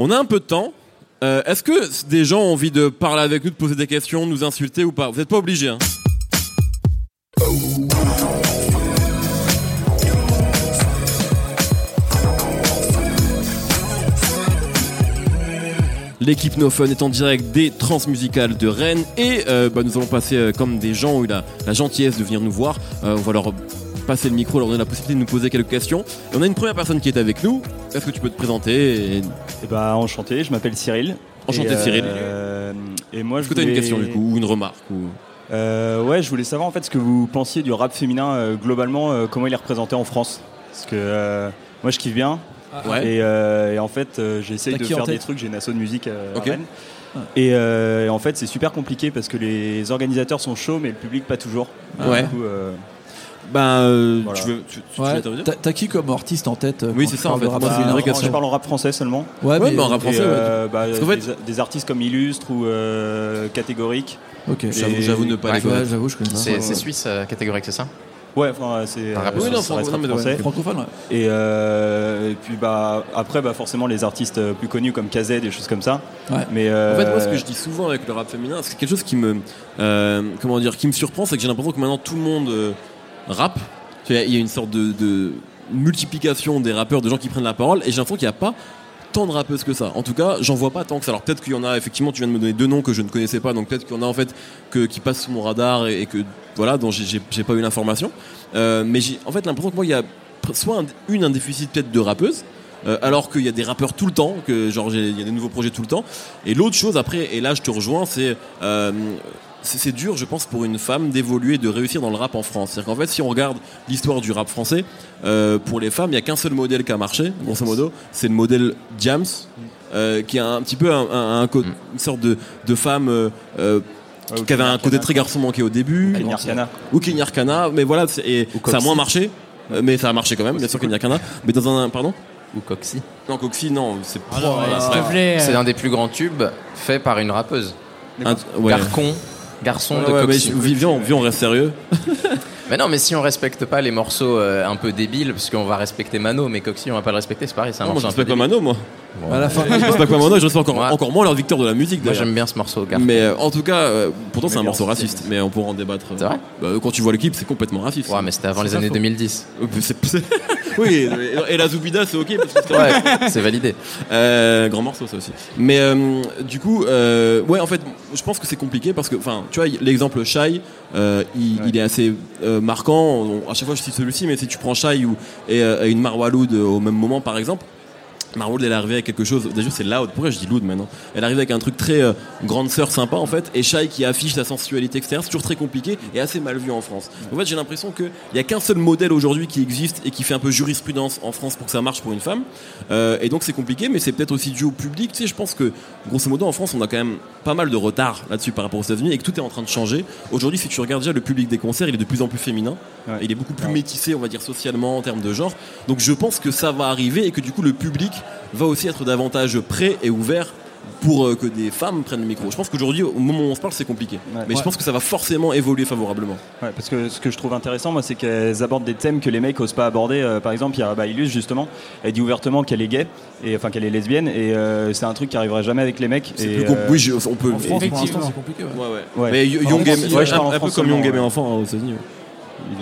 On a un peu de temps. Euh, Est-ce que des gens ont envie de parler avec nous, de poser des questions, de nous insulter ou pas? Vous n'êtes pas obligés. Hein. L'équipe No Fun est en direct des Transmusicales de Rennes et euh, bah, nous allons passer euh, comme des gens ont eu la, gentillesse de venir nous voir. On leur passer le micro, leur donner la possibilité de nous poser quelques questions. Et on a une première personne qui est avec nous. Est-ce que tu peux te présenter et... Eh ben, enchanté, je m'appelle Cyril. Enchanté, Et, Cyril. euh, et moi, Est-ce je que tu as une voulais- question du coup ou une remarque ou... Euh, Ouais, je voulais savoir en fait ce que vous pensiez du rap féminin euh, globalement, euh, comment il est représenté en France. Parce que euh, moi, je kiffe bien. Ouais. Et, euh, et en fait, euh, j'essaye de faire des trucs. J'ai une asso de musique euh, à Ok. Rennes. Et, euh, et en fait, c'est super compliqué parce que les organisateurs sont chauds, mais le public pas toujours. Ouais. Du coup, euh, Ben, euh, Voilà. tu veux, tu, Ouais, T'as t'as qui comme artiste en tête euh, Oui, c'est ça, en fait. bah, je parle en rap français seulement. Ouais, Ouais, mais mais en rap Et, français, ouais. euh, bah, fait- des, des artistes comme Illustre ou euh, Catégorique. Ok. J'avoue, Et- j'avoue ne pas Ouais, les connaître. Ouais, j'avoue, je connais pas. C'est ouais. suisse euh, catégorique, c'est ça? Ouais, enfin, c'est Un rap Oui, non, franco- non, français. Francophone, ouais. Et, euh, et puis bah après bah forcément les artistes plus connus comme KZ des choses comme ça. Ouais. Mais euh, En fait, moi, ce que je dis souvent avec le rap féminin, c'est quelque chose qui me, euh, comment dire, qui me surprend, c'est que j'ai l'impression que maintenant tout le monde vois, Il y a une sorte de, multiplication des rappeurs, de gens qui prennent la parole, et j'ai l'impression qu'il n'y a pas tant de rappeuses que ça. En tout cas, j'en vois pas tant que ça. Alors peut-être qu'il y en a, effectivement, tu viens de me donner deux noms que je ne connaissais pas, donc peut-être qu'il y en a en fait qui passent sous mon radar et, que voilà, dont j'ai- pas eu l'information. Euh, mais j'ai en fait l'impression que moi, il y a soit un, une un déficit peut-être de rappeuses. euh, alors qu'il y a des rappeurs tout le temps, que genre il y a des nouveaux projets tout le temps. Et l'autre chose après, et là je te rejoins, c'est euh, c'est dur, je pense, pour une femme d'évoluer, de réussir dans le rap en France. C'est-à-dire qu'en fait, si on regarde l'histoire du rap français, euh, pour les femmes, il n'y a qu'un seul modèle qui a marché, grosso modo, c'est le modèle Jams, euh, qui a un petit peu un, un- un co- une sorte de, de femme euh, euh, qui avait un côté très garçon manqué au début, Kenny Arcana. ou Kenny Arcana, mais voilà, c'est- et Ou ça a moins marché. Mais ça a marché quand même, bien sûr Kenny Arcana. Mais dans un pardon? Ou Coxy Non Coxy non, c'est Ah. C'est euh, un des plus grands tubes faits par une rappeuse. Un- ouais. Garcon, garçon de ouais, mais Coxy. je- Vivian, Vivian, on reste sérieux. Mais non, mais si on respecte pas les morceaux euh, un peu débiles, parce qu'on va respecter Mano, mais Coxy on va pas le respecter, c'est pareil, c'est un Non, moi je morceau un peu respecte pas. Mano, moi. Bon, À la fin, Je respecte pas Mano, je respecte encore, encore moins leur victoire de la musique. Moi j'aime bien ce morceau, Garcon. Mais euh, en tout cas, euh, pourtant c'est un morceau raciste, mais on pourra en débattre. C'est vrai Bah, Quand tu vois le clip, c'est complètement raciste. Ouais, mais c'était avant les années faux. 2010. Euh, c'est- c'est- oui, et la Zoubida c'est ok parce que c'est Ouais, c'est validé. Euh, grand morceau ça aussi. Mais euh, du coup, euh, ouais, en fait, je pense que c'est compliqué parce que, enfin, tu vois, l'exemple Shai, euh, il, il est assez euh, marquant. On- à chaque fois, je cite celui-ci, mais si tu prends Shai ou et, euh, et une Marwa Loud au même moment, par exemple. Marwa Loud, elle est arrivée avec quelque chose. Déjà, c'est loud. Pourquoi je dis loud maintenant? Elle arrive avec un truc très euh, grande sœur sympa en fait. Et Shai qui affiche sa sensualité extérieure, c'est toujours très compliqué et assez mal vu en France. En fait, j'ai l'impression qu'il y a qu'un seul modèle aujourd'hui qui existe et qui fait un peu jurisprudence en France pour que ça marche pour une femme. Euh, et donc c'est compliqué, mais c'est peut-être aussi dû au public. Tu sais, je pense que grosso modo en France, on a quand même pas mal de retard là-dessus par rapport aux États-Unis et que tout est en train de changer. Aujourd'hui, si tu regardes déjà le public des concerts, il est de plus en plus féminin. Ouais. Il est beaucoup plus métissé, on va dire socialement en termes de genre. Donc je pense que ça va arriver et que du coup le public va aussi être davantage prêt et ouvert pour euh, que des femmes prennent le micro. Je pense qu'aujourd'hui, au moment où on se parle, c'est compliqué. Ouais. Mais je pense que ça va forcément évoluer favorablement. Ouais, parce que ce que je trouve intéressant, moi, c'est qu'elles abordent des thèmes que les mecs osent pas aborder. Euh, par exemple, il y a bah, Illus, justement, elle dit ouvertement qu'elle est gay, et enfin qu'elle est lesbienne, et euh, c'est un truc qui arriverait jamais avec les mecs. C'est et, euh, Oui, je- on peut. en France, pour Effectivement. l'instant, c'est compliqué. ouais. Ouais, ouais. Ouais. Mais Young Game, ouais, je un, un peu comme Young Game et enfant hein, aux États-Unis.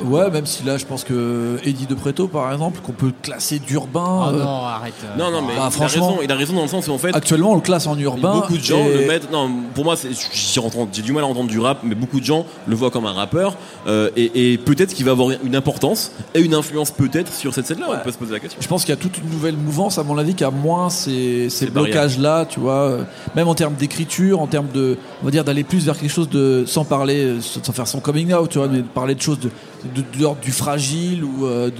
Ouais. Ouais, même si là, je pense que Eddie de Preto, par exemple, qu'on peut classer d'urbain. Oh euh, non, arrête. euh, Non, non, mais Bah, il, a franchement- raison, il a raison dans le sens où en fait. Actuellement, on le classe en urbain. Beaucoup de gens et- le mettent. Non, pour moi, j'ai du mal à entendre du rap, mais beaucoup de gens le voient comme un rappeur. euh, et et peut-être qu'il va avoir une importance et une influence peut-être sur cette scène-là. On peut se poser la question. Je pense qu'il y a toute une nouvelle mouvance, à mon avis, qui a moins ces, ces blocages-là, tu vois. Même en termes d'écriture, en termes de, on va dire, d'aller plus vers quelque chose de, sans parler, sans faire son coming out, tu vois, mais de parler de choses de, de, l'ordre du fragile ou euh,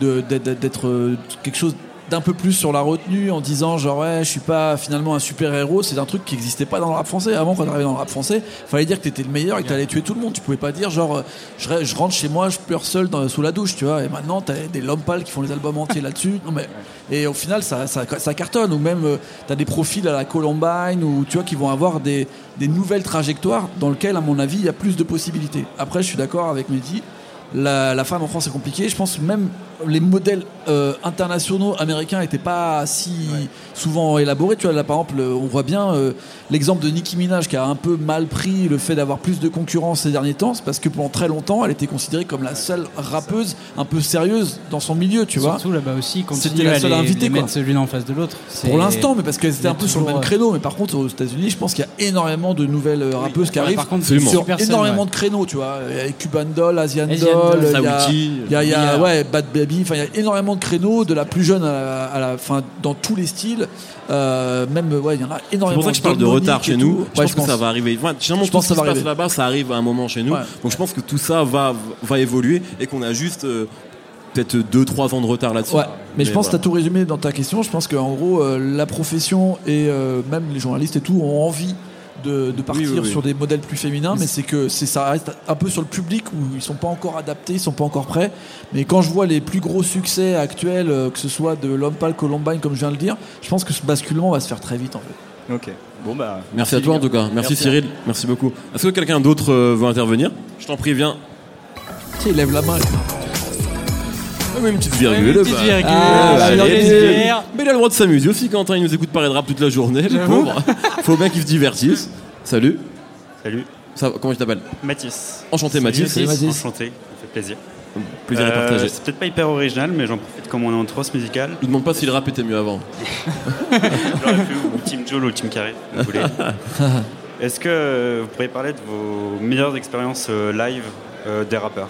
de, d'être, euh, quelque chose d'un peu plus sur la retenue en disant genre ouais je suis pas finalement un super héros c'est un truc qui existait pas dans le rap français. Avant quand t'arrivais dans le rap français fallait dire que t'étais le meilleur et que t'allais tuer tout le monde. Tu pouvais pas dire genre je, re- je rentre chez moi je pleure seul sous la douche tu vois. Et maintenant t'as des Lompal qui font les albums entiers là-dessus. Non mais et au final ça, ça, ça cartonne. Ou même euh, t'as des profils à la Columbine ou tu vois qui vont avoir des, des nouvelles trajectoires dans lesquelles à mon avis il y a plus de possibilités. Après je suis d'accord avec Mehdi la, femme en France est compliquée. Je pense même les modèles euh, internationaux américains n'étaient pas si souvent élaborés. Tu vois, là, par exemple, on voit bien euh, l'exemple de Nicki Minaj qui a un peu mal pris le fait d'avoir plus de concurrence ces derniers temps. C'est parce que pendant très longtemps, elle était considérée comme la seule rappeuse un peu sérieuse dans son milieu, tu vois. Surtout là-bas aussi, C'était la seule invitée, quoi. mettre celui-là en face de l'autre. Pour l'instant, mais parce qu'elle était un peu sur le même créneau. Mais par contre, aux États-Unis, je pense qu'il y a énormément de nouvelles euh, rappeuses qui arrivent par contre, sur énormément ouais. de créneaux, tu vois. Il y a Cuban Doll, Asian, Asian Doll, il y a, Saouti, il y a- il y a, Mia. ouais, Bad Baby. Enfin, il y a énormément de créneaux, de la plus jeune à la, à la fin, dans tous les styles. Euh, même, ouais, il y en a C'est énormément. pour ça que je parle de retard et chez nous. Je Ouais, pense que ça va arriver. Enfin, Je tout pense ce que ça qui va se passe là-bas, ça arrive à un moment chez nous. Ouais. Donc je pense que tout ça va, va évoluer et qu'on a juste euh, peut-être 2-3 ans de retard là-dessus. Ouais, mais, je pense que tu as tout résumé dans ta question. Je pense qu'en gros, euh, la profession et même les journalistes et tout ont envie de, de partir Oui, oui, oui. sur des modèles plus féminins, mais c'est que c'est ça reste un peu sur le public où ils sont pas encore adaptés, ils sont pas encore prêts. Mais quand je vois les plus gros succès actuels, euh, que ce soit de l'homme pâle Columbine, comme je viens de le dire, je pense que ce basculement va se faire très vite en fait. Ok. Bon bah. Merci à toi en tout cas. Merci, Merci. Cyril. Merci beaucoup. Est-ce que quelqu'un d'autre euh, veut intervenir? Je t'en prie, viens. Tu sais, il lève la main. Une petite virgule. Une petite bah. virgule. Ah, allez, sur allez, allez. Mais il a le droit de s'amuser aussi, Quentin. Il nous écoute parler de rap toute la journée, le pauvre. Faut bien qu'il se divertisse. Salut. Salut, Ça, comment je t'appelle Mathis. Enchanté, Mathis. Mathis. Enchanté, ça fait plaisir. Plaisir à Euh, partager. c'est peut-être pas hyper original, mais j'en profite comme on est en trosse musicale. Je ne demande pas si le rap était mieux avant. J'aurais pu ou Team Joel ou Team Carré, vous voulez. Est-ce que euh, vous pourriez parler de vos meilleures expériences euh, live euh, des rappeurs?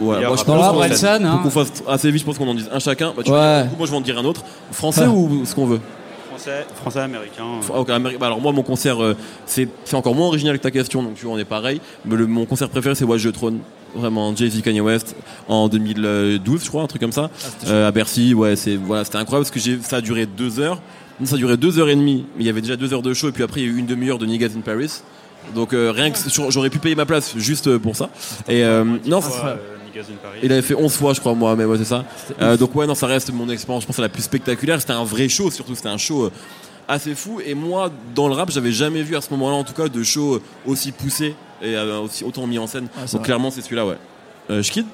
Ouais, meilleurs moi je pense là, scène. Orelsan, faut hein. qu'on fasse assez vite, je pense qu'on en dise un chacun. Bah, tu Ouais. moi je vais en dire un autre. Français ou ce qu'on veut Français, français, américain. euh. Ah. Bah, alors moi mon concert euh, c'est encore moins original que ta question donc tu vois on est pareil mais le, mon concert préféré c'est Watch the Throne vraiment Jay-Z Kanye West en 2012 je crois un truc comme ça euh, à Bercy ouais c'est voilà c'était incroyable parce que ça a duré deux heures Non, ça a duré deux heures et demie mais il y avait déjà deux heures de show et puis après il y a eu une demi-heure de Niggas in Paris donc euh, rien que j'aurais pu payer ma place juste pour ça et euh, non Fois, euh, il avait fait 11 fois, je crois, moi, mais ouais, c'est ça. Euh, donc, ouais, non, ça reste mon expérience, je pense, la plus spectaculaire. C'était un vrai show, surtout, c'était un show euh, assez fou. Et moi, dans le rap, j'avais jamais vu à ce moment-là, en tout cas, de show euh, aussi poussé et euh, aussi autant mis en scène. Donc, vrai. clairement, c'est celui-là, ouais. Euh, Schkid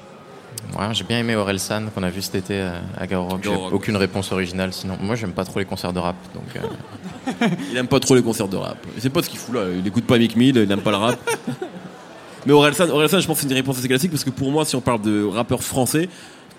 Ouais, j'ai bien aimé Orelsan qu'on a vu cet été euh, à Garo Rock. J'ai aucune réponse originale sinon. Moi, j'aime pas trop les concerts de rap. Donc, euh, Il aime pas trop les concerts de rap. Sait pas ce qu'il fout là. Il écoute pas Mick Mill, il aime pas le rap. mais Orelsan, Orelsan, je pense que c'est une réponse assez classique parce que pour moi, si on parle de rappeur français,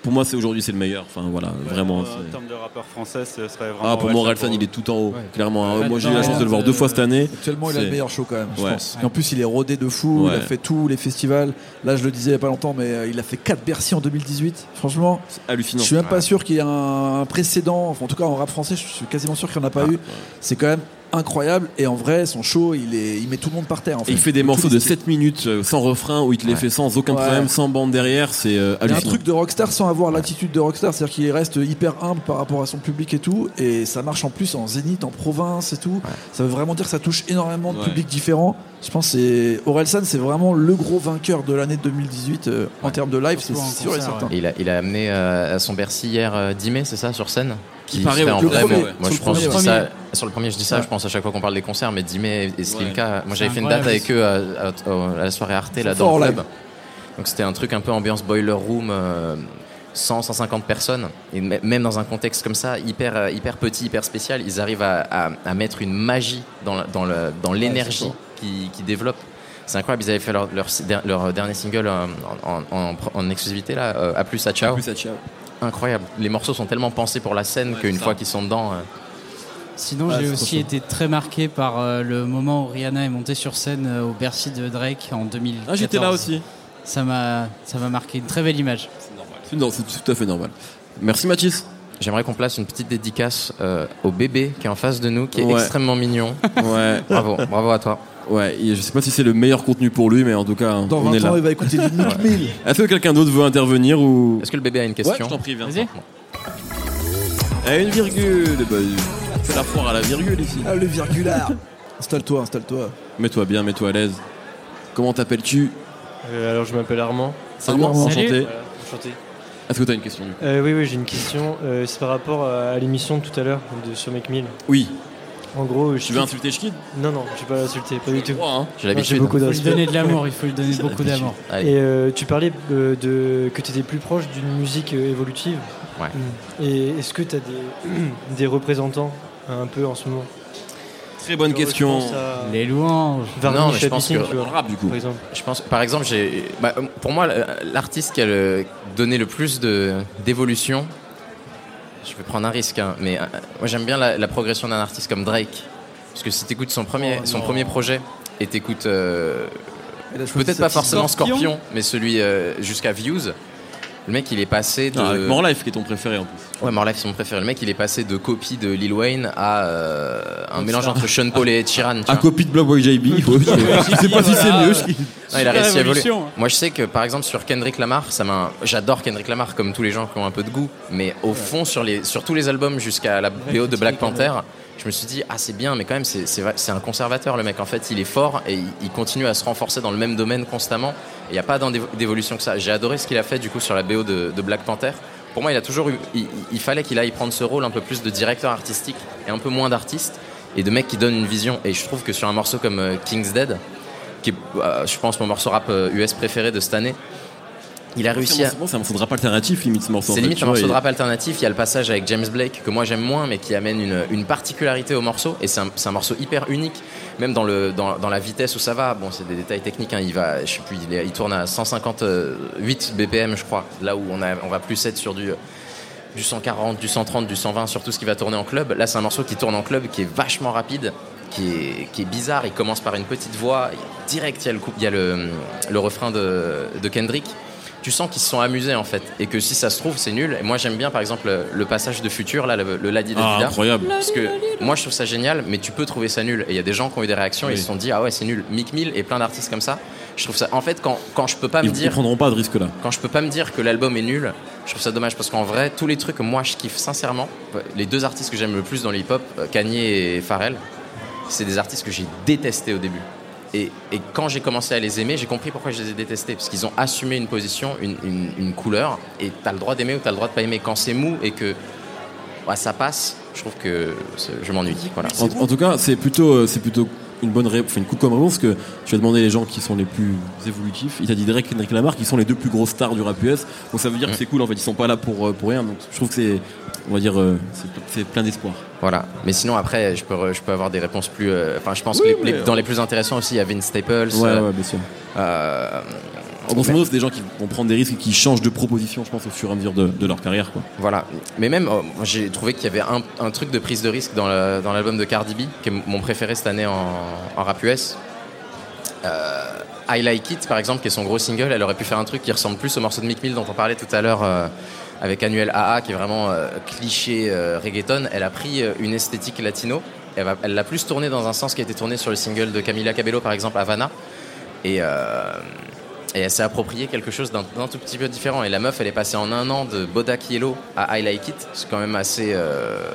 pour moi, c'est aujourd'hui, c'est le meilleur. Enfin, voilà, vraiment. Euh, En termes de rappeurs français, ce serait vraiment. Ah, pour moi, il est tout en haut, Ouais. clairement. hein. Ouais, moi, j'ai eu la chance de le voir deux fois cette année. Actuellement, il a C'est- le meilleur show quand même, je Ouais. pense. Et en plus, il est rodé de fou. Il a fait tous les festivals. Là, je le disais il y a pas longtemps, mais euh, il a fait 4 Bercy en 2018. Franchement, hallucinant. je suis même pas Ouais. sûr qu'il y ait un, un précédent. Enfin, en tout cas, en rap français, je suis quasiment sûr qu'il n'y en a pas Ah, eu. C'est quand même incroyable. Et en vrai, son show, il, est, il met tout le monde par terre. En fait. Et il fait des morceaux de styles. 7 minutes euh, sans refrain où il te les Ouais. fait sans aucun Ouais. problème, sans bande derrière, c'est euh, un truc de rockstar sans avoir l'attitude de rockstar, c'est-à-dire qu'il reste hyper humble par rapport à son public et tout, et ça marche en plus en zénith, en province et tout. Ça veut vraiment dire que ça touche énormément de Ouais. publics différents. Je pense que c'est Orelsan, c'est vraiment le gros vainqueur de l'année 2018 euh, en termes de live, c'est sûr et certain. et il, a, il a amené euh, à son Bercy hier euh, 10 mai, c'est ça, sur scène? Qui paraît, ouais, en le vrai, premier, moi, ouais. moi, Sur je pense ouais. ça, sur le premier je dis ça, Ouais. je pense à chaque fois qu'on parle des concerts, mais 10 mai et Slimka, moi j'avais fait une date avec eux à, à- à la soirée Arte là dans le club. Donc c'était un truc un peu ambiance boiler room, euh, 100, 150 personnes, et même dans un contexte comme ça, hyper, euh, hyper petit, hyper spécial, ils arrivent à, à- à mettre une magie dans, la- dans dans l'énergie qui, qui développe. C'est incroyable, ils avaient fait leur, leur, leur dernier single euh, en, en- en- en exclusivité là, euh, à plus à ciao. Plus à ciao. Incroyable. Les morceaux sont tellement pensés pour la scène Ouais, qu'une fois qu'ils sont dedans, euh, Sinon, Ouais, j'ai aussi été très marqué par euh, le moment où Rihanna est montée sur scène euh, au Bercy de Drake en 2014. Ah, j'étais là aussi. Ça m'a, ça m'a marqué une très belle image. C'est non, c'est tout à fait normal. Merci Mathis. j'aimerais qu'on place une petite dédicace euh, au bébé qui est en face de nous, qui est Ouais. extrêmement mignon. Ouais, bravo, bravo à toi. ouais. et je sais pas si c'est le meilleur contenu pour lui, mais en tout cas, Dans on est 20 ans, là. il va écouter du Mill. Est-ce que quelqu'un d'autre veut intervenir ou Est-ce que le bébé a une Ouais, question je t'en prie, viens. Vas-y. Eh, une virgule. Bah, c'est la foire à la virgule ici. Ah, le virgulaire. Installe-toi, installe-toi. Mets-toi bien, mets-toi à l'aise. Comment t'appelles-tu Euh, alors je m'appelle Armand. Salut, Armand. enchanté. Voilà, enchanté. Est-ce que t'as une question du coup Euh, oui, oui, j'ai une question. Euh, c'est par rapport à, à l'émission de tout à l'heure de, sur Make Mill. Oui. En gros, je Tu veux insulter Schkid Non, non, je vais pas l'insulter, pas du tout. Hein. J'ai l'habitude. Il faut lui donner de l'amour, il faut lui donner beaucoup d'amour. Et euh, tu parlais euh, de, que tu étais plus proche d'une musique euh, évolutive. Ouais. Mm. Et est-ce que tu as des, des représentants un peu en ce moment Très bonne question. à Les louanges. Non, mais je pense que- vois, le rap, du coup. par exemple. Je pense, par exemple, j'ai, bah, pour moi, l'artiste qui a le- donné le plus de, d'évolution, je vais prendre un risque, hein, mais euh, moi j'aime bien la, la progression d'un artiste comme Drake. Parce que si tu écoutes son premier, son premier projet et t'écoutes euh, peut-être pas forcément Scorpion, Scorpion. mais celui euh, jusqu'à Views, le mec il est passé de. Ah, avec More Life qui est ton préféré en plus. Ouais, More Life, c'est mon préféré. Le mec, il est passé de copie de Lil Wayne à euh, un mélange entre Sean Paul et À vois. copie de Block Boy JB. Je sais pas si c'est mieux. Non, il a réussi à évoluer. évolution, hein. Moi, je sais que par exemple sur Kendrick Lamar, ça m'a. J'adore Kendrick Lamar comme tous les gens qui ont un peu de goût, mais au fond sur les sur tous les albums jusqu'à la BO de Black Panther, je me suis dit ah c'est bien, mais quand même c'est un conservateur le mec. En fait, il est fort et il, continue à se renforcer dans le même domaine constamment. Il n'y a pas d'évolution que ça. J'ai adoré ce qu'il a fait du coup sur la BO de, Black Panther. Pour moi, il a toujours eu. Il, il fallait qu'il aille prendre ce rôle un peu plus de directeur artistique et un peu moins d'artiste et de mec qui donne une vision. Et je trouve que sur un morceau comme euh, King's Dead, qui est, euh, je pense, mon morceau rap euh, US préféré de cette année. Il a réussi à. C'est un morceau de rap alternatif, limite ce morceau. C'est limite un morceau de rap alternatif. Il y a le passage avec James Blake que moi j'aime moins, mais qui amène une, une particularité au morceau. Et c'est un, un morceau hyper unique, même dans, le, dans, dans la vitesse où ça va. Bon, c'est des détails techniques. hein. Il va, je sais plus, il, est- il tourne à 158 BPM, je crois. Là où on, a, on va plus être sur du, du 140, du 130, du 120, sur tout ce qui va tourner en club. Là, c'est un morceau qui tourne en club, qui est vachement rapide, qui est, qui est bizarre. Il commence par une petite voix. Direct, il y a le, coup- il y a le, le refrain de, de Kendrick tu sens qu'ils se sont amusés en fait et que si ça se trouve c'est nul et moi j'aime bien par exemple le, passage de futur là le, le Ladi de Ah, incroyable. parce que moi je trouve ça génial mais tu peux trouver ça nul et il y a des gens qui ont eu des réactions et ils se sont dit ah ouais c'est nul Mick Mill et plein d'artistes comme ça je trouve ça en fait quand, quand je peux pas Ils, me ils dire prendront pas de risque là. quand je peux pas me dire que l'album est nul, je trouve ça dommage parce qu'en vrai, tous les trucs que moi je kiffe sincèrement, les deux artistes que j'aime le plus dans le hip-hop, euh, Kanye et Pharrell, c'est des artistes que j'ai détestés au début. Et, quand j'ai commencé à les aimer, j'ai compris pourquoi je les ai détestés. Parce qu'ils ont assumé une position, une, couleur, et t'as le droit d'aimer ou t'as le droit de pas aimer. Quand c'est mou et que ouais, ça passe, je trouve que je m'ennuie. En, en tout cas, c'est plutôt, euh, c'est plutôt une bonne réponse, une coup comme réponse que tu as demandé les gens qui sont les plus évolutifs. Il t'a dit Drake et Kendrick Lamar qui sont les deux plus grosses stars du rap US. Donc ça veut dire que c'est cool. En fait, ils sont pas là pour euh, pour rien. Donc je trouve que c'est, on va dire, euh, c'est- plein d'espoir. Voilà. Mais sinon, après, je peux, je peux avoir des réponses plus. euh, Enfin, je pense Oui, que les- les- mais- dans les plus intéressants aussi, il y a Vince Staples. Ouais, euh, ouais, bien sûr. euh, grosso modo, c'est des gens qui vont prendre des risques et qui changent de proposition, je pense, au fur et à mesure de, de leur carrière. Quoi. Voilà. Mais même, euh, j'ai trouvé qu'il y avait un, un truc de prise de risque dans l'album de Cardi B, qui est mon préféré cette année en, en rap US. Euh, I Like It, par exemple, qui est son gros single, elle aurait pu faire un truc qui ressemble plus au morceau de Mick Mill dont on parlait tout à l'heure euh, avec Annuel AA, qui est vraiment euh, cliché reggaeton. Elle a pris une esthétique latino. Elle l'a plus tourné dans un sens qui a été tourné sur le single de Camila Cabello, par exemple, Havana. Et, et elle s'est approprié quelque chose d'un tout petit peu différent. Et la meuf, elle est passée en un an de Bodak Yellow à I Like It. C'est quand même assez. euh,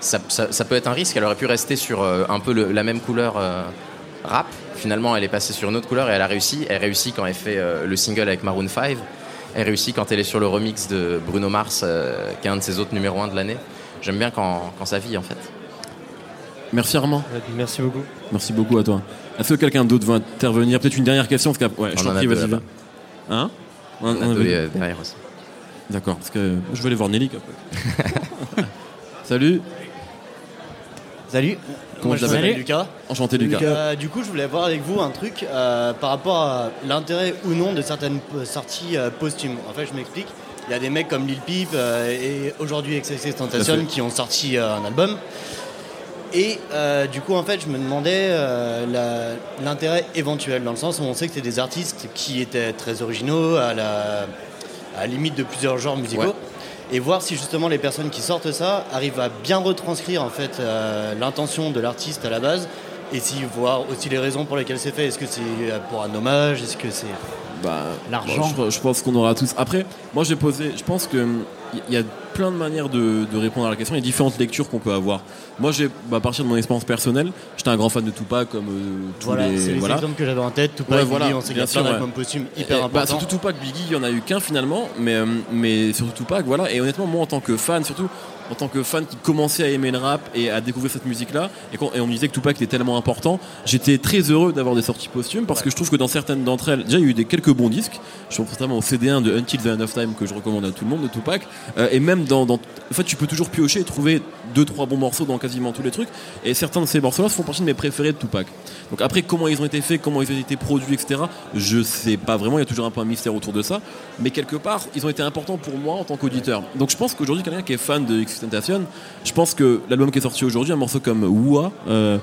ça, peut être un risque. Elle aurait pu rester sur euh, un peu la même couleur euh, rap. Finalement, elle est passée sur une autre couleur et elle a réussi. Elle réussit quand elle fait le single avec Maroon 5. Elle réussit quand elle est sur le remix de Bruno Mars, qui est un de ses autres numéros 1 de l'année. J'aime bien quand, quand ça vit, en fait. Merci Armand. Merci beaucoup. Merci beaucoup à toi. Est-ce que quelqu'un d'autre veut intervenir? Peut-être une dernière question parce que ouais, je t'en prie, vas-y. Hein On a On a deux vu. euh, derrière aussi. D'accord, parce que je vais aller voir Nelly. Salut, Salut. Comment je m'appelle Lucas. enchanté Lucas. Euh, du coup, je voulais voir avec vous un truc euh, par rapport à l'intérêt ou non de certaines sorties euh, posthumes. En fait, je m'explique. Il y a des mecs comme Lil Peep euh, et aujourd'hui XXX Tentation qui ont sorti euh, un album. Et euh, du coup, en fait, je me demandais euh, l'intérêt éventuel, dans le sens où on sait que c'est des artistes qui étaient très originaux, à la, à la limite de plusieurs genres musicaux. Ouais. Et voir si justement les personnes qui sortent ça arrivent à bien retranscrire en fait euh, l'intention de l'artiste à la base, et si voir aussi les raisons pour lesquelles c'est fait. Est-ce que c'est pour un hommage? Est-ce que c'est Bah, L'argent? bon, je, je pense qu'on aura tous. Après, moi j'ai posé. Je pense que hum, il y a plein de manières de, de répondre à la question. Il y a différentes lectures qu'on peut avoir. Moi, j'ai, bah, à partir de mon expérience personnelle, j'étais un grand fan de Tupac, comme euh, tous Voilà, les. c'est les voilà. exemples que j'avais en tête. Tupac, Ouais, voilà, Biggie, on sait qu'il y a plein d'albums posthumes hyper bah, importants. surtout Tupac, Biggie, il y en a eu qu'un finalement, mais, euh, mais surtout Tupac, voilà. Et honnêtement, moi en tant que fan, surtout, en tant que fan qui commençait à aimer le rap et à découvrir cette musique-là, et, on me disait que Tupac était tellement important, j'étais très heureux d'avoir des sorties posthumes parce que je trouve que dans certaines d'entre elles, déjà il y a eu des quelques bons disques. Je pense notamment au CD1 de Until the End of Time que je recommande à tout le monde de Tupac, Euh, et même dans, en fait, tu peux toujours piocher et trouver deux trois bons morceaux dans quasiment tous les trucs. Et certains de ces morceaux-là font partie de mes préférés de Tupac. Donc après, comment ils ont été faits, comment ils ont été produits, etc. Je sais pas vraiment. Il y a toujours un peu un mystère autour de ça. Mais quelque part, ils ont été importants pour moi en tant qu'auditeur. Donc je pense qu'aujourd'hui, quelqu'un qui est fan de Je pense que l'album qui est sorti aujourd'hui, un morceau comme Wua, euh,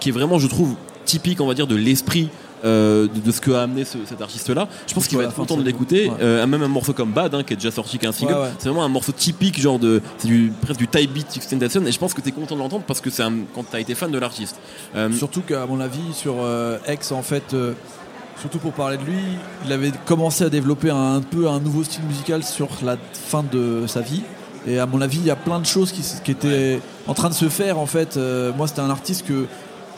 qui est vraiment, je trouve, typique, on va dire, de l'esprit. euh, de, de ce que a amené ce- cet artiste-là, je pense qu'il va être content de l'écouter. Ouais. Euh, même un morceau comme Bad, hein, qui est déjà sorti, qui est un single, Ouais, ouais. c'est vraiment un morceau typique, genre de, c'est du presque du type beat XXXTentacion, et je pense que tu es content de l'entendre parce que c'est un- quand tu as été fan de l'artiste. Euh, Surtout qu'à mon avis, sur X, en fait, surtout pour parler de lui, il avait commencé à développer un, peu un nouveau style musical sur la fin de sa vie. Et à mon avis, il y a plein de choses qui, étaient en train de se faire. En fait, Euh, moi, c'était un artiste que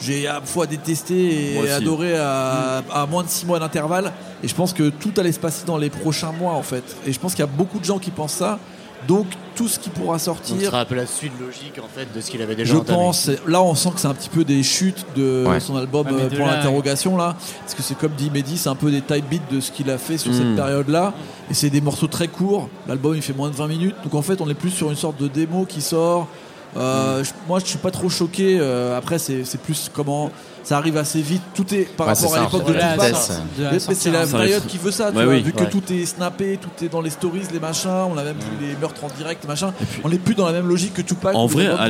j'ai à la fois détesté et adoré à, à moins de 6 mois d'intervalle. Et je pense que tout allait se passer dans les prochains mois, en fait. Et je pense qu'il y a beaucoup de gens qui pensent ça. Donc, tout ce qui pourra Donc, ce sortir, sera un peu la suite logique en fait de ce qu'il avait déjà je entamé. pense, là on sent que c'est un petit peu des chutes de Ouais. son album Ouais, euh, de pour l'interrogation là, parce que c'est comme dit Mehdi, c'est un peu des type beats de ce qu'il a fait sur cette période là, et c'est des morceaux très courts, l'album il fait moins de 20 minutes, donc en fait on est plus sur une sorte de démo qui sort. Euh, je- moi je suis pas trop choqué, euh, après c'est c'est plus comment ça arrive assez vite, tout est par Ouais, rapport à l'époque de la Mais- c'est la période qui veut ça, tu Ouais, vois, oui. vu que Ouais. tout est snappé, tout est dans les stories, les machins, on a même plus les meurtres en direct, machin. On n'est plus dans la même logique que Tupac. En vrai, à,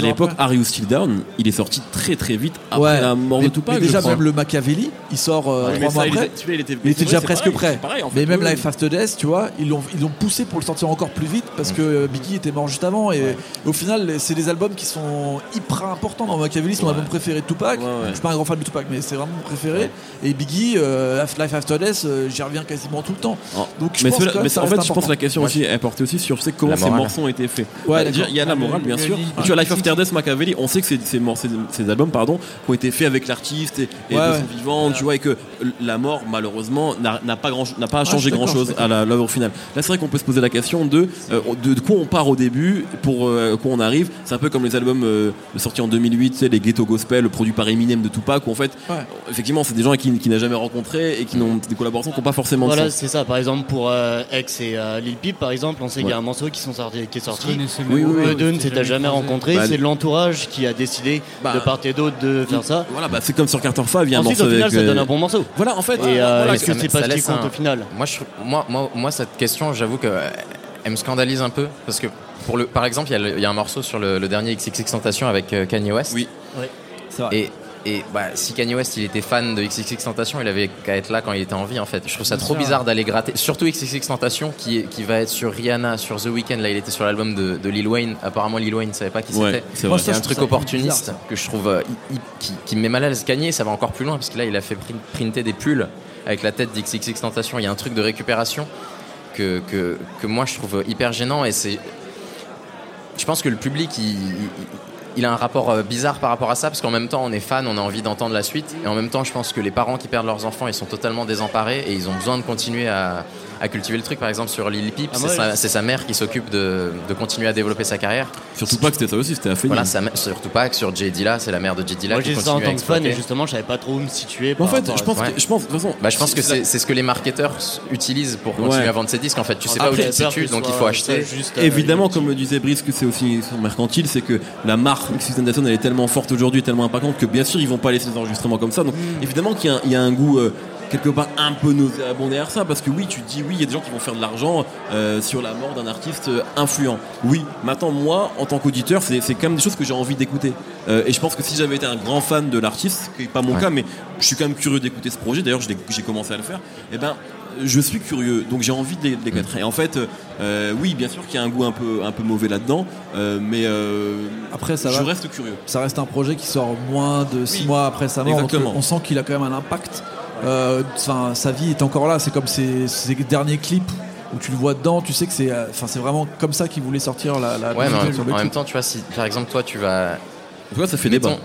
l'époque, après. Are You Still Down, il est sorti très très vite après Ouais. la mort mais, de Tupac. mais déjà même le Machiavelli, il sort euh, trois mois après. il était, déjà presque prêt. mais même Life After Death, tu vois, ils l'ont ils l'ont poussé pour le sortir encore plus vite parce que euh, Biggie était mort juste avant. Et, au final, c'est des albums qui sont hyper importants dans Machiavelli. C'est mon Ouais. album préféré de Tupac. Suis pas un grand fan de Tupac, mais c'est vraiment mon préféré. Et Biggie, euh, Life After Death, euh, j'y reviens quasiment tout le temps. Oh. Donc je mais pense cela- que mais ça en fait, je pense que la important. question aussi est portée aussi sur sais, comment ces morceaux ont été faits. Ouais, Bah, il y a la morale, bien sûr. tu vois, Life After Death, Machiavelli, on sait que ces, ces, mor- ces, ces albums pardon, qui ont été faits avec l'artiste et, et Ouais, de ouais. son vivant, tu vois, et que la mort, malheureusement, n'a pas, grand, n'a pas suis changé d'accord, grand chose je suis à la- l'œuvre finale. Là, c'est vrai qu'on peut se poser la question de, euh, de, de quoi on part au début pour euh, quoi on arrive. C'est un peu comme les albums euh, sortis en 2008, tu sais, les Ghetto Gospel, produits par Eminem de Tupac, où en fait, Ouais. effectivement, c'est des gens qui, qui n'a jamais rencontré et qui n'ont des collaborations qui n'ont pas forcément de Voilà, sens. c'est ça. Par exemple, pour euh, X et euh, Lil Peep, par exemple, on sait qu'il y a un morceau qui, sont sortis, qui est sorti. Oui, oui, pas, Eux ne s'étaient jamais rencontrés. Bah, c'est l'entourage qui a décidé Bah, de part et d'autre de faire ça. Voilà, bah, c'est comme sur Carter 5, il y a un Ensuite, morceau au final, avec, ça euh, donne un bon morceau. Voilà, en fait, Et euh, voilà, est-ce que ça- c'est pas ce qui laisse compte un- au final Moi, je, moi, moi, moi, cette question, j'avoue que euh, elle me scandalise un peu parce que, pour le, par exemple, il y a y, un morceau sur le, le dernier XXX Tentation avec euh, Kanye West. Oui. C'est vrai. Et, et bah, si Kanye West il était fan de XXX Tentation, il avait qu'à être là quand il était en vie en fait. Je trouve ça trop bizarre d'aller gratter, surtout XXX Tentation qui, qui va être sur Rihanna, sur The Weeknd. Là, il était sur l'album de, de Lil Wayne. Apparemment, Lil Wayne ne savait pas qui Ouais, c'était. c'est un truc opportuniste bizarre, que je trouve euh, qui, qui me met mal à l'aise. Kanye, ça va encore plus loin parce que là, il a fait print- printer des pulls avec la tête d'XXX Tentation. Il y a un truc de récupération que, que, que moi je trouve hyper gênant et c'est. Je pense que le public, il, il- il a un rapport euh, bizarre par rapport à ça parce qu'en même temps, on est fan, on a envie d'entendre la suite. Et en même temps, je pense que les parents qui perdent leurs enfants, ils sont totalement désemparés et ils ont besoin de continuer à, à cultiver le truc. Par exemple, sur Lil Peep, Ah, c'est sa, je- c'est sa mère qui s'occupe de, de continuer à développer sa carrière. Surtout pas que c'était ça aussi, c'était à. Voilà, sa pas que sur J. Dilla, c'est la mère de J. Dilla Moi, qui j'ai ça en continue à tant que fan et exploiter. justement, je savais pas trop où me situer. en fait, je pense. Ouais. que, je pense, de toute façon, Bah, je pense que c'est ce que les marketeurs utilisent pour continuer Ouais. à vendre ces disques. En fait, tu sais pas où tu te situes, donc il faut acheter. juste, euh, Évidemment, comme le disait Brice, que c'est aussi mercantile, c'est que la marque XXXTentacion elle est tellement forte aujourd'hui, tellement impactante que bien sûr ils vont pas laisser des enregistrements comme ça. Donc Mm. évidemment qu'il y, a un- il y a un goût euh, quelque part un peu nauséabond derrière ça, parce que oui, tu dis oui, il y a des gens qui vont faire de l'argent euh, sur la mort d'un artiste euh, influent. Oui, maintenant moi, en tant qu'auditeur, c'est quand même des choses que j'ai envie d'écouter. Euh, et je pense que si j'avais été un grand fan de l'artiste, ce qui n'est pas mon Ouais. cas, mais je suis quand même curieux d'écouter ce projet. D'ailleurs, j'ai commencé à le faire. Et ben je suis curieux, donc j'ai envie de les connaître. Et en fait, euh, oui, bien sûr qu'il y a un goût un peu, un peu mauvais là-dedans, euh, mais euh, Après, ça je va. reste curieux. ça reste un projet qui sort moins de 6 Oui, mois après sa mort. donc, exactement. on sent qu'il a quand même un impact. Euh, Enfin, sa vie est encore là. C'est comme ses, ses derniers clips où tu le vois dedans. Tu sais que c'est, euh, enfin, c'est vraiment comme ça qu'il voulait sortir la. la Ouais, mais en, musique sur le en même temps, tu vois, si par exemple toi tu vas. En tout cas, ça fait Mettons- débat.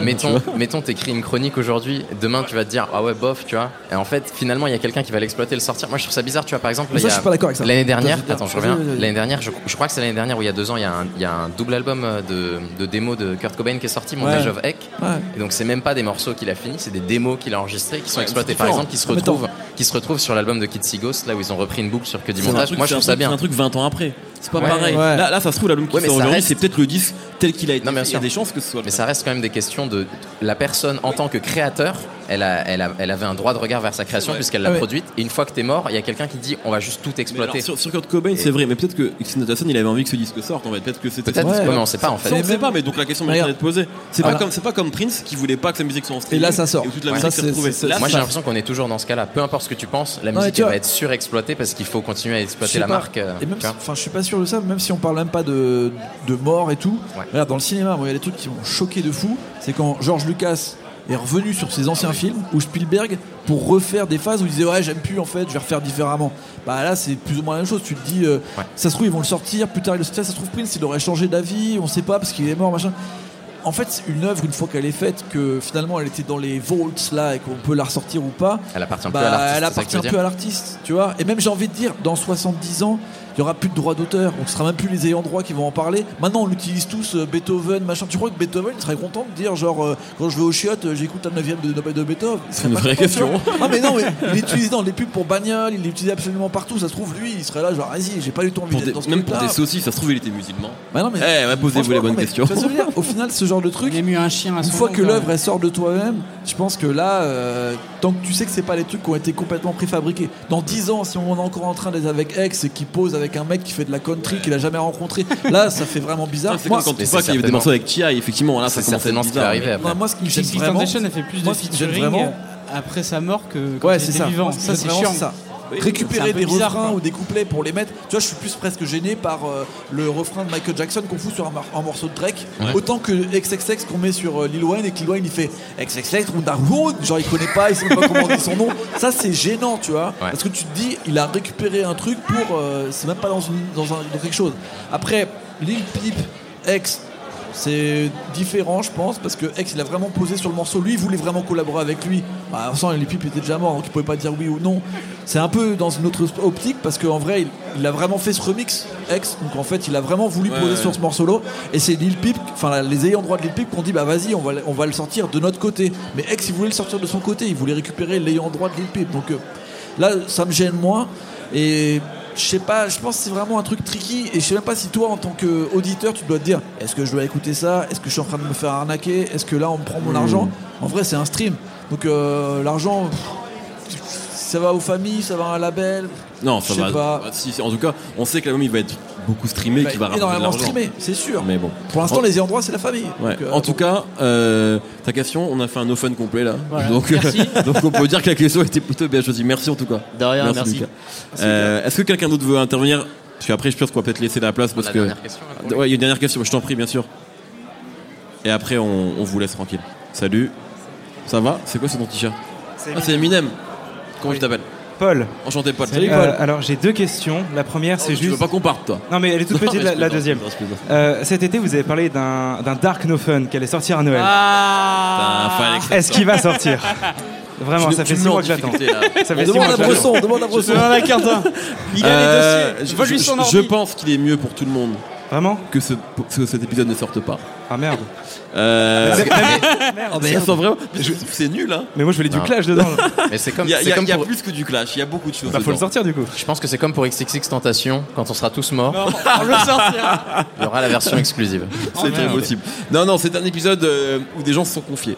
Mettons, mettons, t'écris une chronique aujourd'hui, demain tu vas te dire ah ouais bof, tu vois. Et en fait, finalement, il y a quelqu'un qui va l'exploiter, le sortir. Moi, je trouve ça bizarre, tu vois. Par exemple, Mais ça, il y a- je suis pas d'accord avec ça. l'année dernière, attends, je reviens. L'année dernière, je, je crois que c'est l'année dernière où il y a deux ans, il y a un, il y a un double album euh, de, de démos de Kurt Cobain qui est sorti, Montage Ouais. of Heck. Ouais. Et donc c'est même pas des morceaux qu'il a fini, c'est des démos qu'il a enregistrés qui sont Ouais, exploités. Par exemple, qui se retrouvent, qui se retrouvent sur l'album de Kitsy Ghost, là où ils ont repris une boucle sur que du montage. Moi, je trouve ça truc- bien. C'est un truc 20 ans après. C'est pas Ouais. pareil. Ouais. Là, là, ça se trouve, l'album qui Ouais, mais sort ça aujourd'hui, reste- c'est peut-être le disque tel qu'il a été. Non, bien fait. Il y a sûr. des chances que ce soit. Mais ça reste quand même des questions de la personne en tant que créateur. Elle, a, elle, a- elle avait un droit de regard vers sa création puisqu'elle l'a Ah ouais. produite. Et une fois que t'es mort, il y a quelqu'un qui dit on va juste tout exploiter. alors, sur, sur Kurt Cobain, c'est vrai, mais peut-être que Xenatason, il avait envie que ce disque sorte en fait. Peut-être que c'était Peut-être, Ouais. ouais, mais on sait pas en fait. Ça, on sait pas, mais donc la question Regarde. d'être posée. C'est pas comme c'est pas comme Prince qui voulait pas que sa musique soit en streaming. Et là, ça sort. Et toute la Ouais. musique Ça, s'est c'est- retrouvée. c'est- Là, Moi j'ai l'impression qu'on est toujours dans ce cas-là. Peu importe ce que tu penses, la musique va être surexploitée parce qu'il faut continuer à exploiter la marque. euh, enfin, je suis pas sûr de ça, même si on parle même pas de, mort et tout. Dans le cinéma, il y a des trucs qui m'ont choqué de fou. C'est quand George Lucas est revenu sur ses anciens films ou Spielberg pour refaire des phases où il disait ouais j'aime plus en fait je vais refaire différemment bah là c'est plus ou moins la même chose tu te dis euh, Ouais. ça se trouve ils vont le sortir plus tard ils le sortiront. ça se trouve Prince il aurait changé d'avis on sait pas parce qu'il est mort machin en fait, une œuvre, une fois qu'elle est faite, que finalement elle était dans les vaults là et qu'on peut la ressortir ou pas, Elle appartient bah, plus à l'artiste. elle appartient peu à l'artiste, tu vois. Et même j'ai envie de dire, dans 70 ans, il y aura plus de droits d'auteur, donc ce sera même plus les ayants droit qui vont en parler. Maintenant, on utilise tous euh, Beethoven, machin. Tu crois que Beethoven serait content de dire, genre, euh, quand je vais au chiottes, euh, j'écoute la 9 de, de, de Beethoven? Serait une vraie question. Non, mais non, mais il est utilisé dans les pubs pour bagnole, il est utilisé absolument partout. Ça se trouve, lui, il serait là, genre, vas-y, j'ai pas du tout envie des- dans ce même pour des saucisses, ça se trouve, il était musulman. Bah non, mais Eh, posez-vous les bonnes non, mais questions. dire? Au final, ce genre de truc, Il un chien à une fois que l'œuvre elle sort de toi-même, je pense que là, euh, tant que tu sais que c'est pas les trucs qui ont été complètement préfabriqués. Dans 10 ans, si on est encore en train d'être avec ex et qui pose avec un mec qui fait de la country qu'il a jamais rencontré, là, ça fait vraiment bizarre. C'est quand tu vois qu'il y avait des morceaux avec Tia, effectivement, là, ça C'est commence à être certainement ce qui va bizarre. moi, ce qui me gêne vraiment, Temptation a fait plus de featuring après sa mort que quand Ouais, il c'est était ça. vivant. Ça, c'est chiant. ça. Récupérer des bizarre, refrains quoi. ou des couplets pour les mettre. Tu vois, je suis plus presque gêné par euh, le refrain de Michael Jackson qu'on fout sur un, morceau de Drake, autant que XXX qu'on met sur euh, Lil Wayne et que Lil Wayne il fait XXX Rundarwood, genre il connaît pas, il sait même pas comment dire son nom. Ça c'est gênant, tu vois, Ouais. parce que tu te dis, il a récupéré un truc pour, euh, c'est même pas dans, une, dans, un, dans quelque chose. Après, Lil Peep, X. C'est différent, je pense, parce que X il a vraiment posé sur le morceau. Lui, il voulait vraiment collaborer avec lui. Bah, sans les Peep était déjà mort, donc il pouvait pas dire oui ou non. C'est un peu dans une autre optique parce qu'en vrai, il, il a vraiment fait ce remix X. Donc en fait, il a vraiment voulu Ouais, poser ouais. sur ce morceau-là. Et c'est Lil Peep, enfin les ayants droit de Lil Peep, qui ont dit bah vas-y, on va, le- on va le sortir de notre côté. Mais X, il voulait le sortir de son côté. Il voulait récupérer l'ayant droit de Lil Peep. Donc euh, là, ça me gêne moins. Et je sais pas, je pense que c'est vraiment un truc tricky. Et je sais même pas si toi, en tant qu'auditeur, tu dois te dire est-ce que je dois écouter ça? Est-ce que je suis en train de me faire arnaquer? Est-ce que là, on me prend mon argent? En vrai, c'est un stream. Donc euh, l'argent, ça va aux familles, ça va à un label. Non, ça va. pas. si, si, en tout cas, on sait que l'album il va être beaucoup streamé, Bah, qu'il va rapporter de énormément streamé, c'est sûr. Mais bon. Pour l'instant, En- les ayants droit, c'est la famille. Ouais. Donc, euh, en tout cas, euh, ta question, on a fait un no fun complet là. Voilà. Donc, Merci. donc on peut dire que la question était plutôt bien choisie. Merci en tout cas. De rien, merci. Euh, Est-ce que quelqu'un d'autre veut intervenir? Parce qu'après, je pense qu'on va peut-être laisser la place parce La que. dernière question, là. Ouais, il y a une dernière question. Je t'en prie, bien sûr. Et après, on, on vous laisse tranquille. Salut. Ça va? C'est quoi ce ton t-shirt? Ah, c'est Eminem. Comment tu t'appelles? Paul. Enchanté, Paul. Salut, Euh, Paul. alors j'ai deux questions. La première c'est Oh, Tu veux juste. pas qu'on parte, toi Non mais elle est toute petite la, deuxième. Euh, cet été vous avez parlé d'un d'un Dark No Fun qui allait sortir à Noël. Ah Est-ce qu'il va sortir Vraiment, Tu- ça fait me six mets en mois que j'attends. difficulté, là. Ça fait six Demande à. Bresson, demande à Je Bresson. à Quentin. Il a Euh, les dossiers. je- pense qu'il est mieux pour tout le monde Vraiment que, ce, que cet épisode ne sorte pas. Ah merde. Euh, Oh, vraiment. C'est nul, hein. Mais moi je voulais du Non. clash dedans. Mais c'est comme, Il y a, c'est il y a- comme il y a pour- plus que du clash, il y a beaucoup de choses. Bah faut le dedans. sortir du coup. Je pense que c'est comme pour XXX Tentation, quand on sera tous morts, Non, on le sortira. il y aura la version exclusive. C'est très possible. Non, non, c'est un épisode euh, où des gens se sont confiés.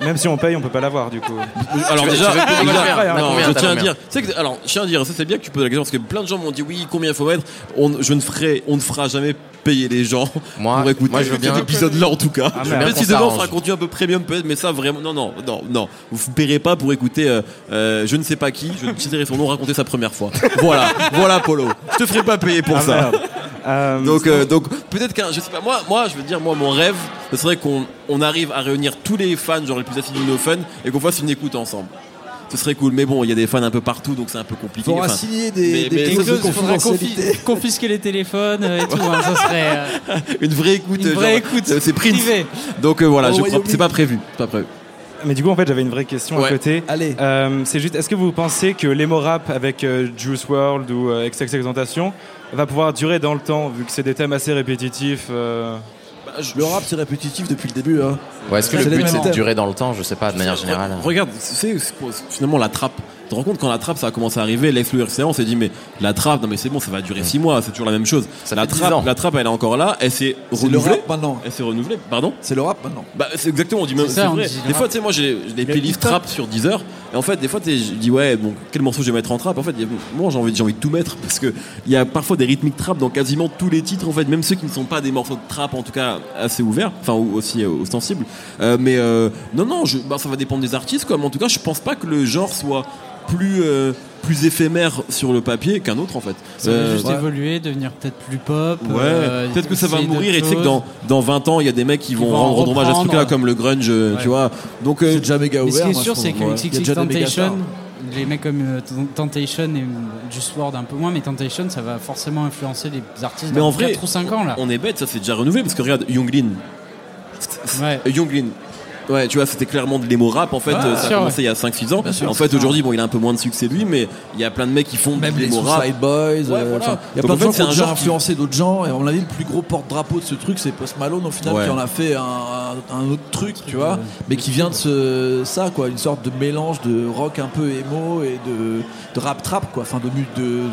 Même si on paye, on peut pas l'avoir du coup. Alors déjà, tu faire non, combien, je tiens à dire, que, alors, je tiens à dire, ça c'est bien que tu poses la question parce que plein de gens m'ont dit oui, combien il faut mettre. On, je ne ferai, on ne fera jamais payer les gens Moi- pour écouter moi, je veux bien- cet épisode-là en tout cas. Ah, qu'on si demain on fera un contenu un peu premium peut-être, mais ça vraiment, non, non, non, non, vous ne paierez pas pour écouter, euh, euh, je ne sais pas qui, je ne citerai son nom, raconter sa première fois. Voilà, voilà Polo. Je te ferai pas payer pour Ah, ça. merde. Euh, Donc, euh, donc peut-être qu'un, je sais pas, moi, moi, je veux dire, moi, mon rêve, ce serait qu'on on arrive à réunir tous les fans, genre les plus assidus de No Fun, et qu'on fasse une écoute ensemble. ce serait cool. Mais bon, il y a des fans un peu partout, donc c'est un peu compliqué. Faudra Enfin, signer des, mais- des mais clauses de confidentialité. confisquer les téléphones euh, et tout. hein, ça serait euh, une vraie écoute, une vraie genre, écoute c'est privée. Donc euh, voilà, c'est pas prévu, c'est pas prévu. Mais du coup, en fait, j'avais une vraie question Ouais. à côté. Allez. Euh, c'est juste, est-ce que vous pensez que l'emo rap avec euh, Juice WRLD ou euh, XXXTentacion va pouvoir durer dans le temps, vu que c'est des thèmes assez répétitifs euh, Le rap, c'est répétitif depuis le début. Hein. Ouais, Est-ce que C'est le but c'est de durer dans le temps? Je sais pas, de manière générale. Regarde, c'est finalement la trappe. Tu te rends compte quand la trappe ça a commencé à arriver, Lex Luger on s'est dit mais la trappe, non mais c'est bon, ça va durer 6 mois, c'est toujours la même chose. Ça la 10 trappe, la trappe elle est encore là, elle s'est C'est le renouvelée. rap maintenant. Elle s'est renouvelée, pardon C'est le rap maintenant. Bah c'est exactement, on dit même C'est ça, c'est on vrai. dit le Des fois tu sais moi j'ai j'ai des playlists trap sur Deezer et en fait des fois je dis ouais bon quel morceau je vais mettre en trap? En fait moi j'ai envie j'ai envie de tout mettre parce que il y a parfois des rythmiques trap dans quasiment tous les titres en fait même ceux qui ne sont pas des morceaux de trap en tout cas assez ouverts enfin aussi euh, ostensibles. Euh, mais euh, non non je, bah, ça va dépendre des artistes quoi. Mais en tout cas je pense pas que le genre soit plus euh, plus éphémère sur le papier qu'un autre en fait Ça va Euh, juste évoluer, devenir peut-être plus pop. Ouais, euh, peut-être que ça va mourir et tu sais que dans, dans 20 ans, il y a des mecs qui vont vont rendre hommage à ce truc-là comme le grunge, euh, Ouais. tu vois. Donc, euh, C'est déjà méga Mais ouvert. ce qui est sûr, c'est que Temptation, les mecs comme euh, Temptation et Juice WRLD un peu moins, mais Temptation, ça va forcément influencer les artistes Mais dans en vrai, 4 ou 5 ans là. on est bête, ça c'est déjà renouvelé parce que regarde, Younglin. Ouais. Younglin. Ouais, tu vois, c'était clairement de l'émo rap en fait, Ah, euh, ça a commencé ouais. il y a 5-6 ans. Sûr, en fait, aujourd'hui, bon, il a un peu moins de succès lui, mais il y a plein de mecs qui font Même de l'émo rap. Boys, euh, voilà. il y a plein de gens qui c'est ont un déjà influencé d'autres gens et on a dit le plus gros porte-drapeau de ce truc c'est Post Malone au final Ouais. qui en a fait un, un- autre truc tu vois mais qui vient de ce, ça quoi une sorte de mélange de rock un peu émo et de, de rap trap quoi enfin de, de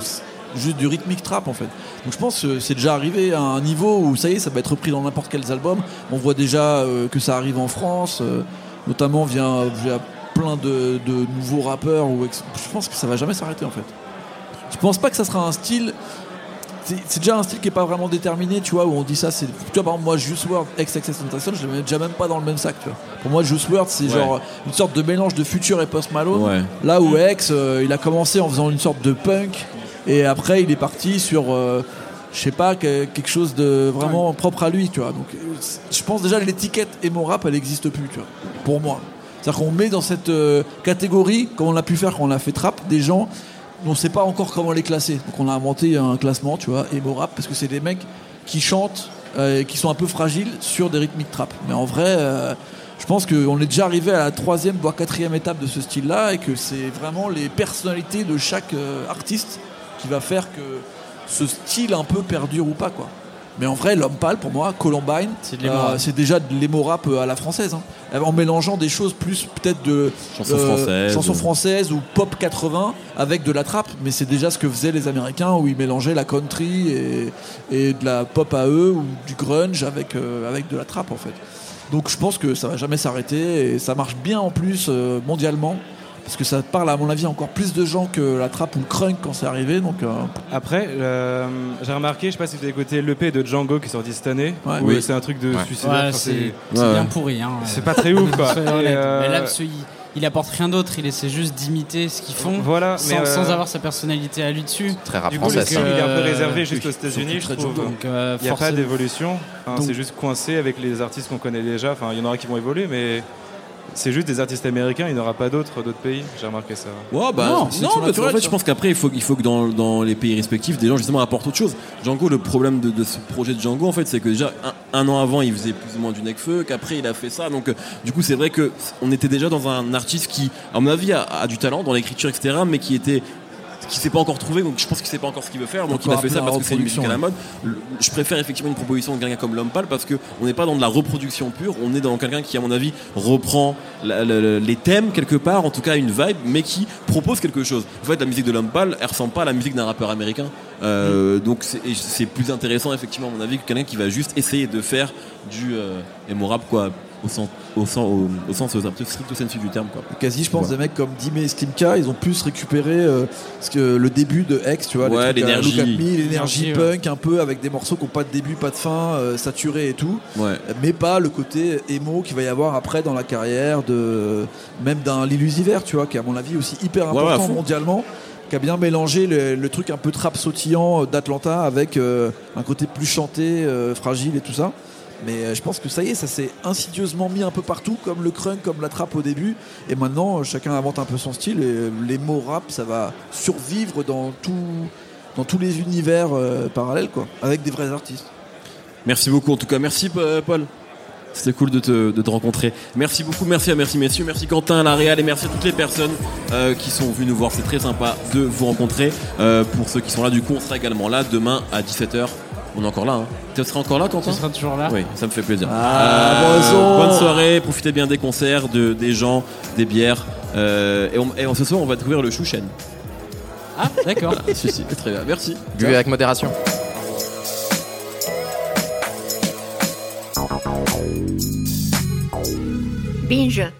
juste du rythmique trap en fait donc je pense que c'est déjà arrivé à un niveau où ça y est ça va être repris dans n'importe quels albums on voit déjà euh, que ça arrive en France euh, notamment via, via plein de, de nouveaux rappeurs ou je pense que ça va jamais s'arrêter en fait je pense pas que ça sera un style. C'est déjà un style qui est pas vraiment déterminé, tu vois, où on dit ça. C'est, tu vois, par exemple, moi, Juice WRLD, XXX Tentation, je le mets déjà même pas dans le même sac, tu vois. Pour moi, Juice WRLD, c'est Ouais. genre une sorte de mélange de Future et Post Malone. Ouais. Là où X, euh, il a commencé en faisant une sorte de punk, et après, il est parti sur. euh, je sais pas, que- quelque chose de vraiment propre à lui, tu vois. Donc, je pense déjà l'étiquette emo rap, elle n'existe plus, tu vois, pour moi. C'est-à-dire qu'on met dans cette euh, catégorie, comme on l'a pu faire quand on a fait trap, des gens on ne sait pas encore comment les classer. Donc on a inventé un classement, tu vois, emo rap, parce que c'est des mecs qui chantent, euh, qui sont un peu fragiles sur des rythmiques trap. Mais en vrai, euh, je pense qu'on est déjà arrivé à la troisième, voire quatrième étape de ce style-là, et que c'est vraiment les personnalités de chaque euh, artiste qui va faire que ce style un peu perdure ou pas, quoi. Mais en vrai, l'homme pâle, pour moi, Columbine, C'est euh, déjà de l'émo rap euh, à la française. hein. En mélangeant des choses plus peut-être de Chansons françaises. chansons françaises ou pop 80 avec de la trappe. Mais c'est déjà ce que faisaient les Américains où ils mélangeaient la country et, et de la pop à eux ou du grunge avec, euh, avec de la trappe en fait. Donc je pense que ça va jamais s'arrêter et ça marche bien en plus euh, mondialement. Parce que ça parle à mon avis encore plus de gens que la trappe ou le crunk quand c'est arrivé. Donc euh, Après, euh, j'ai remarqué, je sais pas si vous avez écouté l'EP de Django qui est sorti cette année, Ouais. Oui. c'est un truc de Ouais. suicidaire. Ouais, enfin, c'est bien pourri. Hein. c'est pas très ouf quoi. Et, euh, Mais là, parce il apporte rien d'autre, il essaie juste d'imiter ce qu'ils font Voilà, sans, mais euh, sans avoir sa personnalité à lui dessus. Très rap du coup, français. il est un peu Euh, réservé juste aux États-Unis, je trouve. Donc, euh, Il n'y a pas d'évolution. Enfin, Donc- c'est juste coincé avec les artistes qu'on connaît déjà. Enfin, il y en aura qui vont évoluer, mais c'est juste des artistes américains. Il n'y en aura pas d'autres d'autres pays. J'ai remarqué ça. Ouais, bah, Non, naturel, fait, je pense qu'après, il faut, il faut que dans, dans les pays respectifs, des gens justement apportent autre chose. Django, le problème de, de ce projet de Django, en fait, c'est que déjà, un, un an avant, il faisait plus ou moins du Necfeu, qu'après, il a fait ça. Donc, euh, du coup, c'est vrai que on était déjà dans un artiste qui, à mon avis, a, a du talent dans l'écriture, etc., mais qui était qui s'est pas encore trouvé donc je pense qu'il sait pas encore ce qu'il veut faire. Donc il a fait ça parce que c'est une musique à la mode Le- je préfère effectivement une proposition de quelqu'un comme l'homme pâle parce que on n'est pas dans de la reproduction pure. On est dans quelqu'un qui à mon avis reprend la- la- la- les thèmes quelque part en tout cas une vibe mais qui propose quelque chose. En fait la musique de l'homme pâle elle ressemble pas à la musique d'un rappeur américain. Euh, donc c'est plus intéressant effectivement à mon avis que quelqu'un qui va juste essayer de faire du euh, quoi au sens au sens au, au sens au strict sensu du terme quoi quasi, je pense, Ouais. des mecs comme Dime et Slimka, ils ont plus récupéré euh, ce que le début de X, tu vois, Ouais, l'énergie. Punk, un peu avec des morceaux qui n'ont pas de début, pas de fin, euh, saturés et tout, ouais mais pas le côté émo qu'il va y avoir après dans la carrière de même d'un L'Illusiver, tu vois, qui est à mon avis aussi hyper Ouais, ouais, à important mondialement. Qui a bien mélangé le, le truc un peu trap sautillant euh, d'Atlanta avec euh, un côté plus chanté, euh, fragile et tout ça. Mais euh, je pense que ça y est, ça s'est insidieusement mis un peu partout, comme le crunk, comme la trappe au début. Et maintenant, euh, chacun invente un peu son style. Et euh, les mots rap, ça va survivre dans, dans tous les univers parallèles, quoi, avec des vrais artistes. Merci beaucoup en tout cas. Merci Paul. C'était cool de te, rencontrer. Merci beaucoup, merci à merci messieurs, merci Quentin, la Réal et merci à toutes les personnes qui sont venues nous voir. C'est très sympa de vous rencontrer. Pour ceux qui sont là, du coup, on sera également là demain à 17h. On est encore là, hein. Tu seras encore là, Quentin Tu seras toujours là Oui, ça me fait plaisir. Ah, Euh, bonne soirée, profitez bien des concerts, de, des gens, des bières. Euh, et, on, et ce soir, on va découvrir le Chouchen. Ah, d'accord. si, si, très bien. Merci. Buvez avec modération. Binge.